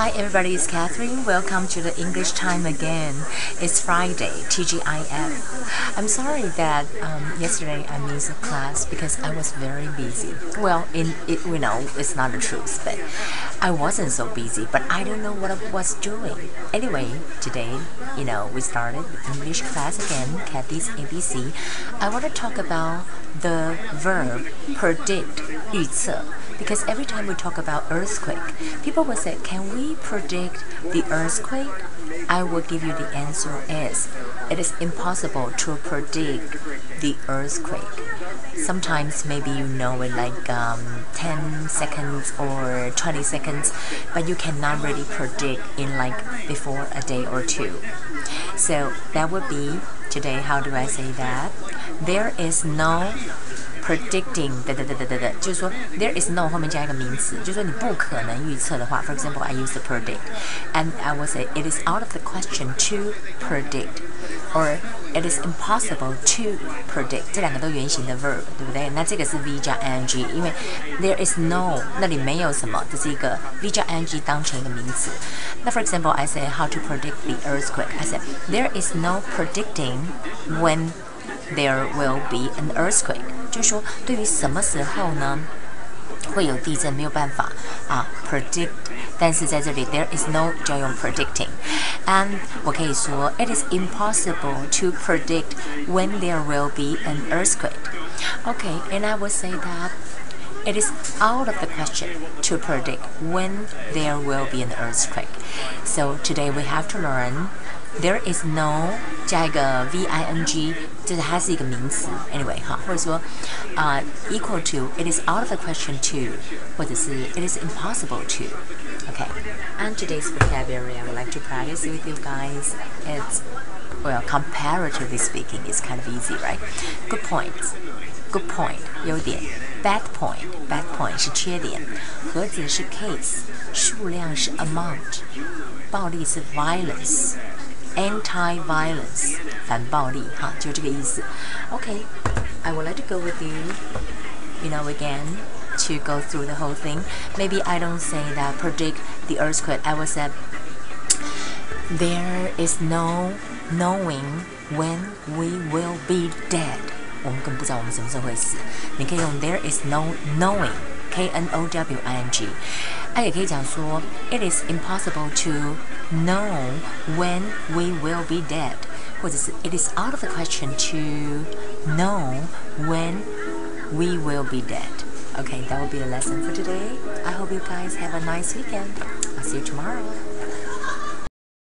Hi everybody, it's Catherine. Welcome to the English time again. It's Friday, TGIF. I'm sorry that um, yesterday I missed a class because I was very busy. Well, in it, we know it's not the truth, but I wasn't so busy. But I don't know what I was doing. Anyway, today, you know, we started English class again, Kathy's ABC. I want to talk about the verb predict, 预测 because every time we talk about earthquake, people will say, can we predict the earthquake? I will give you the answer is, it is impossible to predict the earthquake. Sometimes maybe you know it like um, 10 seconds or 20 seconds, but you cannot really predict in like before a day or two. So that would be today, how do I say that? There is no predicting 的的的的的的，就是说 there is no 后面加一个名词，就是说你不可能预测的话。For example, I use the predict, and I will say it is out of the question to predict, or it is impossible to predict。这两个都原形的 verb，对不对？那这个是 v 加 ing，因为 there is no 那里没有什么，这是一个 v 加 ing 当成一个名词。那 for example, I say how to predict the earthquake. I said there is no predicting when there will be an earthquake， 就说对于什么时候呢会有地震没有办法啊 predict，但是在这里 there is no 就要用 predicting，and 我可以说 it is impossible to predict when there will be an earthquake。Okay, and I would say that it is out of the question to predict when there will be an earthquake. So today we have to learn there is no 加一个 v i n g，就是它是一个名词，anyway 哈，或者说啊、uh, equal to it is out of the question to，或者是 it is impossible to。Okay, and today's vocabulary I would like to practice with you guys. It's well, comparatively speaking, it's kind of easy, right? Good points. Good point 优点 ，bad point bad point 是缺点，盒子是 case，数量是 amount，暴力是 violence。anti-violence 反暴力哈，就这个意思。Okay, I would like to go with you, you know, again to go through the whole thing. Maybe I don't say that predict the earthquake. I will say there is no knowing when we will be dead. 我们根本不知道我们什么时候会死。你可以用 there is no knowing。K N O W I N G，它也可以讲说，It is impossible to know when we will be dead，或者是 It is out of the question to know when we will be dead. Okay, that will be the lesson for today. I hope you guys have a nice weekend. I'll see you tomorrow.